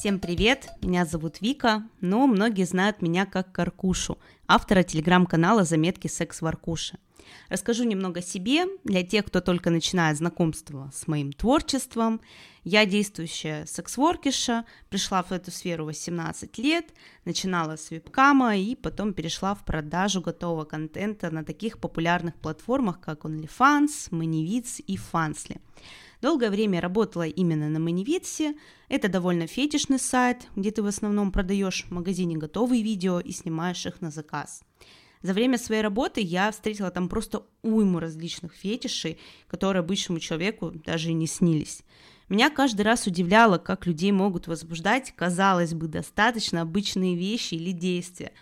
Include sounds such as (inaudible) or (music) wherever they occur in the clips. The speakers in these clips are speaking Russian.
Всем привет, меня зовут Вика, но многие знают меня как Каркушу, автора телеграм-канала «Заметки секс-воркуши». Расскажу немного о себе для тех, кто только начинает знакомство с моим творчеством. Я действующая секс-воркиша, пришла в эту сферу 18 лет, начинала с вебкама и потом перешла в продажу готового контента на таких популярных платформах, как OnlyFans, ManyVids и Fansly. Долгое время работала именно на Манивитсе. Это довольно фетишный сайт, где ты в основном продаешь в магазине готовые видео и снимаешь их на заказ. За время своей работы я встретила там просто уйму различных фетишей, которые обычному человеку даже и не снились. Меня каждый раз удивляло, как людей могут возбуждать, казалось бы, достаточно обычные вещи или действия.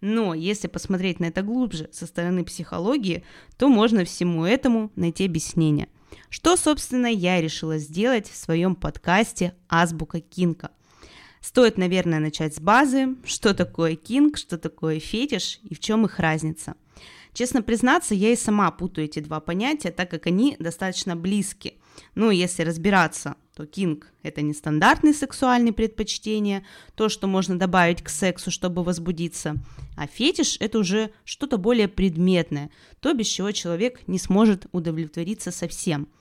Но если посмотреть на это глубже со стороны психологии, то можно всему этому найти объяснение. Что, собственно, я решила сделать в своем подкасте «Азбука Кинка». Стоит, наверное, начать с базы, что такое кинг, что такое фетиш и в чем их разница. Честно признаться, я и сама путаю эти два понятия, так как они достаточно близки. Ну, если разбираться, то кинг – это нестандартные сексуальные предпочтения, то, что можно добавить к сексу, чтобы возбудиться, а фетиш – это уже что-то более предметное, то, без чего человек не сможет удовлетвориться совсем –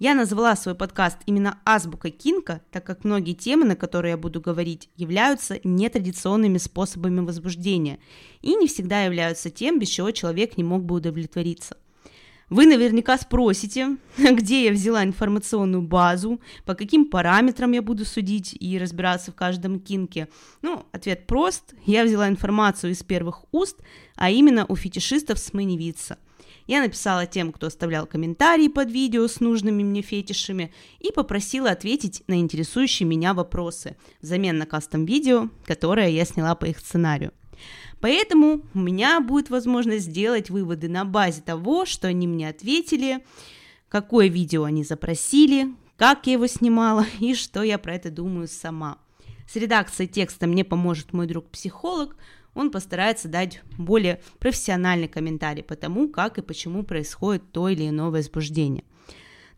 я назвала свой подкаст именно «Азбука Кинка», так как многие темы, на которые я буду говорить, являются нетрадиционными способами возбуждения и не всегда являются тем, без чего человек не мог бы удовлетвориться. Вы наверняка спросите, (laughs) где я взяла информационную базу, по каким параметрам я буду судить и разбираться в каждом кинке. Ну, ответ прост. Я взяла информацию из первых уст, а именно у фетишистов с Маневица – я написала тем, кто оставлял комментарии под видео с нужными мне фетишами и попросила ответить на интересующие меня вопросы взамен на кастом-видео, которое я сняла по их сценарию. Поэтому у меня будет возможность сделать выводы на базе того, что они мне ответили, какое видео они запросили, как я его снимала (laughs) и что я про это думаю сама. С редакцией текста мне поможет мой друг-психолог – он постарается дать более профессиональный комментарий по тому, как и почему происходит то или иное возбуждение.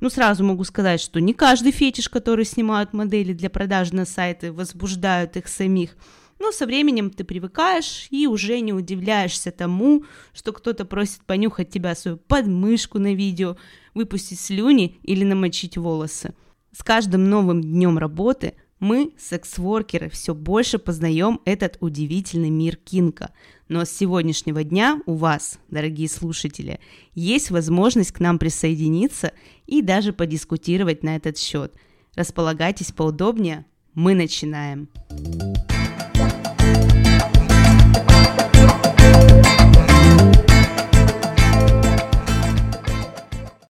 Ну, сразу могу сказать, что не каждый фетиш, который снимают модели для продажи на сайты, возбуждают их самих. Но со временем ты привыкаешь и уже не удивляешься тому, что кто-то просит понюхать тебя свою подмышку на видео, выпустить слюни или намочить волосы. С каждым новым днем работы мы, секс-воркеры, все больше познаем этот удивительный мир Кинка. Но с сегодняшнего дня у вас, дорогие слушатели, есть возможность к нам присоединиться и даже подискутировать на этот счет. Располагайтесь поудобнее, мы начинаем. Thank